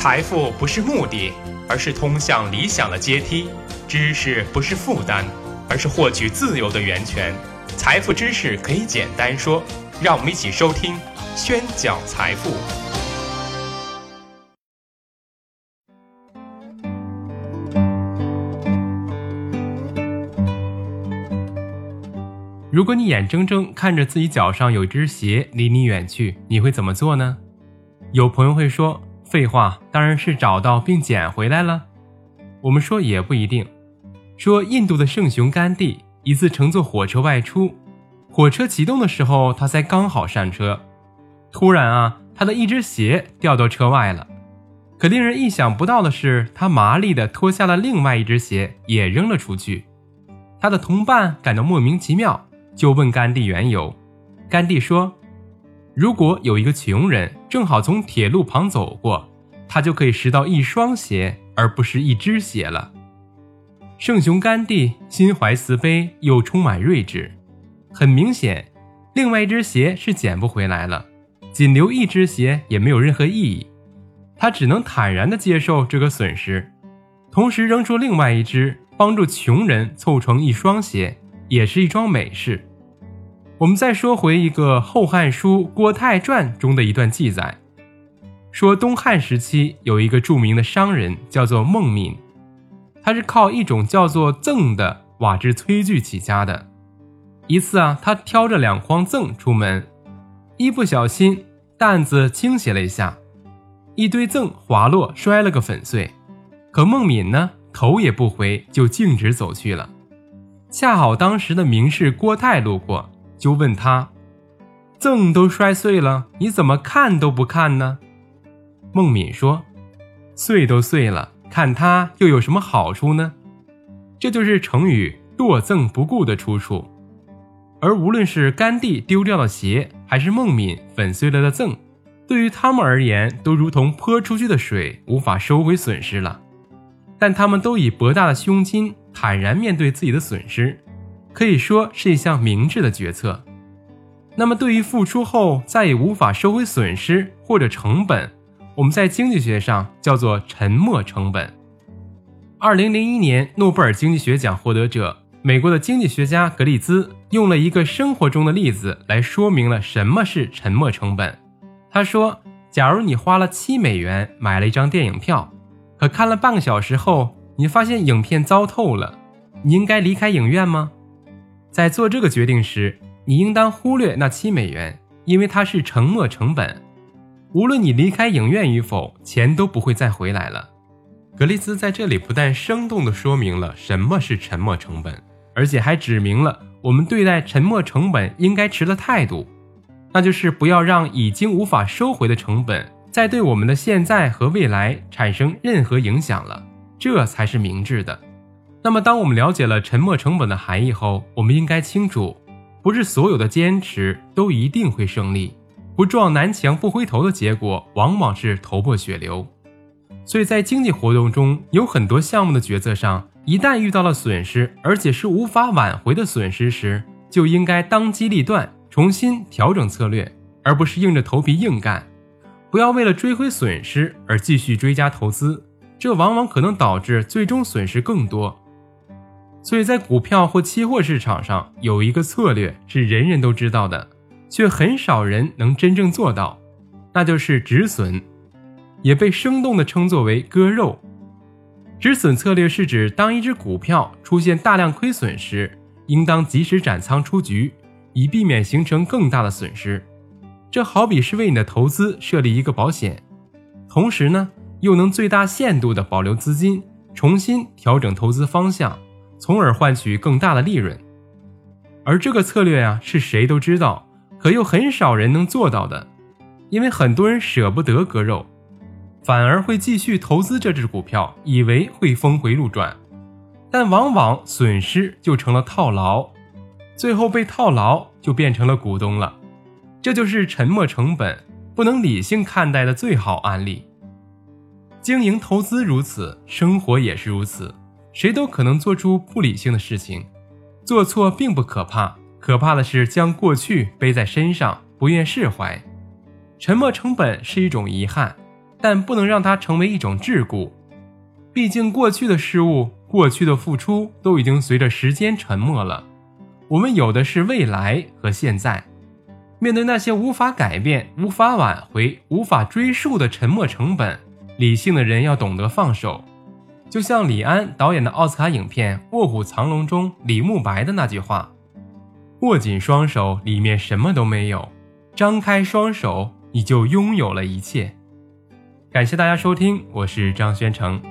财富不是目的，而是通向理想的阶梯；知识不是负担，而是获取自由的源泉。财富知识可以简单说，让我们一起收听宣讲财富。如果你眼睁睁看着自己脚上有一只鞋离你远去，你会怎么做呢？有朋友会说。废话，当然是找到并捡回来了。我们说也不一定。说印度的圣雄甘地一次乘坐火车外出，火车启动的时候，他才刚好上车，突然啊，他的一只鞋掉到车外了。可令人意想不到的是，他麻利地脱下了另外一只鞋，也扔了出去。他的同伴感到莫名其妙，就问甘地缘由。甘地说。如果有一个穷人正好从铁路旁走过，他就可以拾到一双鞋，而不是一只鞋了。圣雄甘地心怀慈悲，又充满睿智。很明显，另外一只鞋是捡不回来了，仅留一只鞋也没有任何意义。他只能坦然地接受这个损失，同时扔出另外一只，帮助穷人凑成一双鞋，也是一桩美事。我们再说回一个《后汉书·郭泰传》中的一段记载，说东汉时期有一个著名的商人叫做孟敏，他是靠一种叫做甑的瓦制炊具起家的。一次啊，他挑着两筐甑出门，一不小心担子倾斜了一下，一堆甑滑落，摔了个粉碎。可孟敏呢，头也不回就径直走去了。恰好当时的名士郭泰路过。就问他，赠都摔碎了，你怎么看都不看呢？孟敏说：“碎都碎了，看它又有什么好处呢？”这就是成语“落赠不顾”的出处。而无论是甘地丢掉的鞋，还是孟敏粉碎了的赠，对于他们而言，都如同泼出去的水，无法收回损失了。但他们都以博大的胸襟，坦然面对自己的损失。可以说是一项明智的决策。那么，对于付出后再也无法收回损失或者成本，我们在经济学上叫做沉没成本。二零零一年诺贝尔经济学奖获得者，美国的经济学家格里兹用了一个生活中的例子来说明了什么是沉没成本。他说：“假如你花了七美元买了一张电影票，可看了半个小时后，你发现影片糟透了，你应该离开影院吗？”在做这个决定时，你应当忽略那七美元，因为它是沉没成本。无论你离开影院与否，钱都不会再回来了。格雷兹在这里不但生动地说明了什么是沉没成本，而且还指明了我们对待沉没成本应该持的态度，那就是不要让已经无法收回的成本再对我们的现在和未来产生任何影响了，这才是明智的。那么，当我们了解了沉没成本的含义后，我们应该清楚，不是所有的坚持都一定会胜利，不撞南墙不回头的结果往往是头破血流。所以在经济活动中，有很多项目的决策上，一旦遇到了损失，而且是无法挽回的损失时，就应该当机立断，重新调整策略，而不是硬着头皮硬干。不要为了追回损失而继续追加投资，这往往可能导致最终损失更多。所以在股票或期货市场上，有一个策略是人人都知道的，却很少人能真正做到，那就是止损，也被生动地称作为割肉。止损策略是指当一只股票出现大量亏损时，应当及时斩仓出局，以避免形成更大的损失。这好比是为你的投资设立一个保险，同时呢，又能最大限度地保留资金，重新调整投资方向。从而换取更大的利润，而这个策略啊，是谁都知道，可又很少人能做到的，因为很多人舍不得割肉，反而会继续投资这只股票，以为会峰回路转，但往往损失就成了套牢，最后被套牢就变成了股东了，这就是沉没成本不能理性看待的最好案例。经营投资如此，生活也是如此。谁都可能做出不理性的事情，做错并不可怕，可怕的是将过去背在身上，不愿释怀。沉没成本是一种遗憾，但不能让它成为一种桎梏。毕竟，过去的事物、过去的付出都已经随着时间沉没了。我们有的是未来和现在。面对那些无法改变、无法挽回、无法追溯的沉没成本，理性的人要懂得放手。就像李安导演的奥斯卡影片《卧虎藏龙》中李慕白的那句话：“握紧双手，里面什么都没有；张开双手，你就拥有了一切。”感谢大家收听，我是张宣成。